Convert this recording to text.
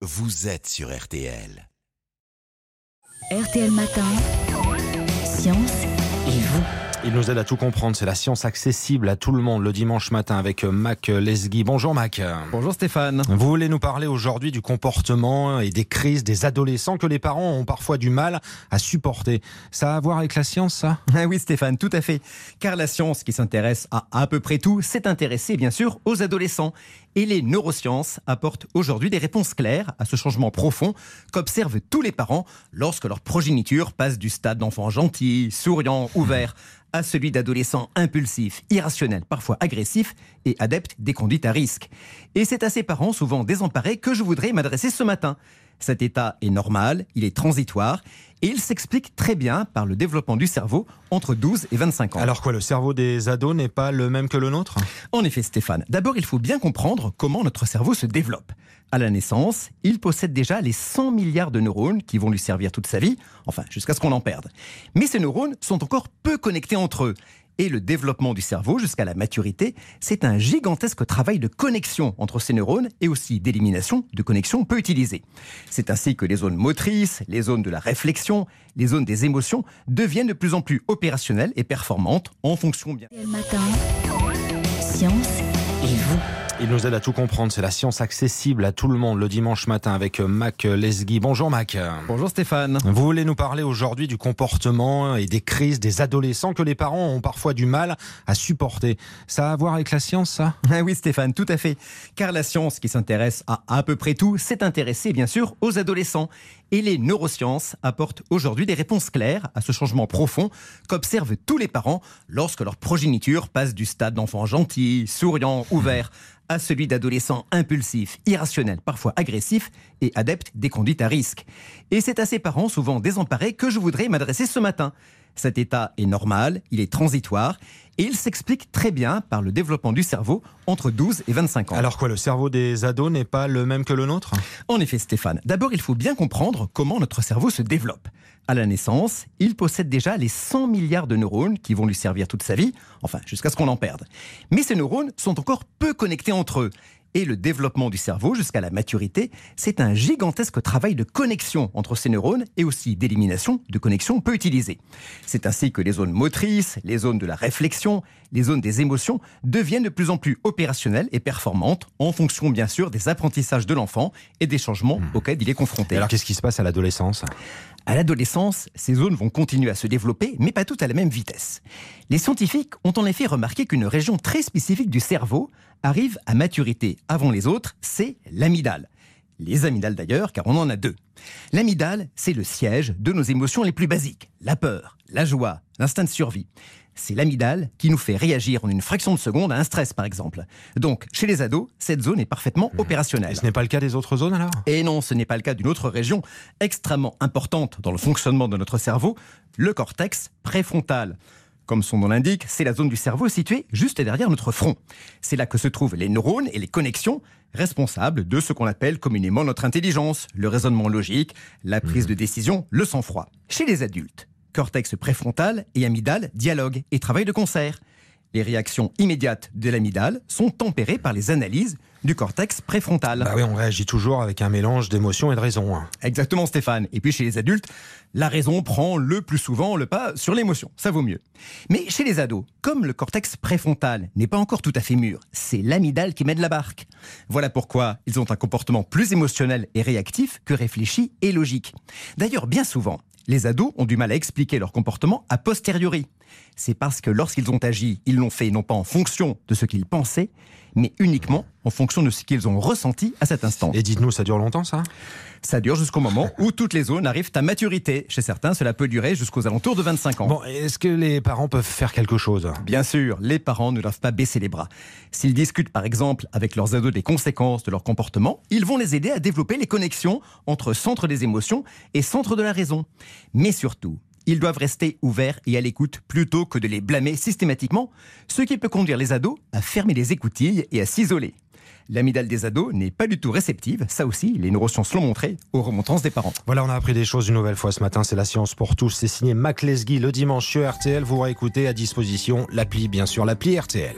vous êtes sur RTL. RTL Matin, Science et vous. Il nous aide à tout comprendre. C'est la science accessible à tout le monde le dimanche matin avec Mac Lesgui. Bonjour Mac. Bonjour Stéphane. Vous voulez nous parler aujourd'hui du comportement et des crises des adolescents que les parents ont parfois du mal à supporter. Ça a à voir avec la science, ça? Ah oui Stéphane, tout à fait. Car la science qui s'intéresse à à peu près tout s'est intéressée bien sûr aux adolescents. Et les neurosciences apportent aujourd'hui des réponses claires à ce changement profond qu'observent tous les parents lorsque leur progéniture passe du stade d'enfant gentil, souriant, ouvert à celui d'adolescents impulsifs, irrationnels, parfois agressifs et adeptes des conduites à risque. Et c'est à ces parents souvent désemparés que je voudrais m'adresser ce matin. Cet état est normal, il est transitoire et il s'explique très bien par le développement du cerveau entre 12 et 25 ans. Alors quoi, le cerveau des ados n'est pas le même que le nôtre? En effet, Stéphane, d'abord il faut bien comprendre comment notre cerveau se développe. À la naissance, il possède déjà les 100 milliards de neurones qui vont lui servir toute sa vie, enfin jusqu'à ce qu'on en perde. Mais ces neurones sont encore peu connectés entre eux et le développement du cerveau jusqu'à la maturité, c'est un gigantesque travail de connexion entre ces neurones et aussi d'élimination de connexions peu utilisées. C'est ainsi que les zones motrices, les zones de la réflexion, les zones des émotions deviennent de plus en plus opérationnelles et performantes en fonction bien. Il nous aide à tout comprendre. C'est la science accessible à tout le monde le dimanche matin avec Mac Lesgui. Bonjour Mac. Bonjour Stéphane. Vous voulez nous parler aujourd'hui du comportement et des crises des adolescents que les parents ont parfois du mal à supporter. Ça a à voir avec la science, ça? Ah oui Stéphane, tout à fait. Car la science qui s'intéresse à à peu près tout s'est intéressée bien sûr aux adolescents. Et les neurosciences apportent aujourd'hui des réponses claires à ce changement profond qu'observent tous les parents lorsque leur progéniture passe du stade d'enfant gentil, souriant, ouvert à celui d'adolescents impulsifs, irrationnels, parfois agressifs et adeptes des conduites à risque. Et c'est à ces parents souvent désemparés que je voudrais m'adresser ce matin. Cet état est normal, il est transitoire et il s'explique très bien par le développement du cerveau entre 12 et 25 ans. Alors quoi, le cerveau des ados n'est pas le même que le nôtre? En effet, Stéphane, d'abord il faut bien comprendre comment notre cerveau se développe. À la naissance, il possède déjà les 100 milliards de neurones qui vont lui servir toute sa vie, enfin jusqu'à ce qu'on en perde. Mais ces neurones sont encore peu connectés entre eux. Et le développement du cerveau jusqu'à la maturité, c'est un gigantesque travail de connexion entre ces neurones et aussi d'élimination de connexions peu utilisées. C'est ainsi que les zones motrices, les zones de la réflexion, les zones des émotions deviennent de plus en plus opérationnelles et performantes en fonction bien sûr des apprentissages de l'enfant et des changements auxquels il est confronté. Alors qu'est-ce qui se passe à l'adolescence? À l'adolescence, ces zones vont continuer à se développer, mais pas toutes à la même vitesse. Les scientifiques ont en effet remarqué qu'une région très spécifique du cerveau arrive à maturité avant les autres, c'est l'amygdale. Les amygdales d'ailleurs, car on en a deux. L'amygdale, c'est le siège de nos émotions les plus basiques. La peur, la joie, l'instinct de survie. C'est l'amygdale qui nous fait réagir en une fraction de seconde à un stress, par exemple. Donc, chez les ados, cette zone est parfaitement Et opérationnelle. ce n'est pas le cas des autres zones alors? Et non, ce n'est pas le cas d'une autre région extrêmement importante dans le fonctionnement de notre cerveau, le cortex préfrontal. Comme son nom l'indique, c'est la zone du cerveau située juste derrière notre front. C'est là que se trouvent les neurones et les connexions responsables de ce qu'on appelle communément notre intelligence, le raisonnement logique, la prise de décision, le sang-froid. Chez les adultes, cortex préfrontal et amygdale dialoguent et travaillent de concert. Les réactions immédiates de l'amygdale sont tempérées par les analyses du cortex préfrontal. Bah oui, on réagit toujours avec un mélange d'émotions et de raison. hein. Exactement Stéphane. Et puis chez les adultes, la raison prend le plus souvent le pas sur l'émotion. Ça vaut mieux. Mais chez les ados, comme le cortex préfrontal n'est pas encore tout à fait mûr, c'est l'amygdale qui mène la barque. Voilà pourquoi ils ont un comportement plus émotionnel et réactif que réfléchi et logique. D'ailleurs, bien souvent, les ados ont du mal à expliquer leur comportement a posteriori. C'est parce que lorsqu'ils ont agi, ils l'ont fait non pas en fonction de ce qu'ils pensaient, mais uniquement en fonction de ce qu'ils ont ressenti à cet instant. Et dites-nous, ça dure longtemps ça? Ça dure jusqu'au moment où toutes les zones arrivent à maturité. Chez certains, cela peut durer jusqu'aux alentours de 25 ans. Bon, est-ce que les parents peuvent faire quelque chose? Bien sûr, les parents ne doivent pas baisser les bras. S'ils discutent par exemple avec leurs ados des conséquences de leur comportement, ils vont les aider à développer les connexions entre centre des émotions et centre de la raison. Mais surtout, ils doivent rester ouverts et à l'écoute plutôt que de les blâmer systématiquement, ce qui peut conduire les ados à fermer les écoutilles et à s'isoler. L'amygdale des ados n'est pas du tout réceptive, ça aussi, les neurosciences l'ont montré, aux remontrances des parents. Voilà, on a appris des choses une nouvelle fois ce matin. C'est la science pour tous. C'est signé Mac Lesguy le dimanche sur RTL. Vous réécoutez à disposition l'appli, bien sûr, l'appli RTL.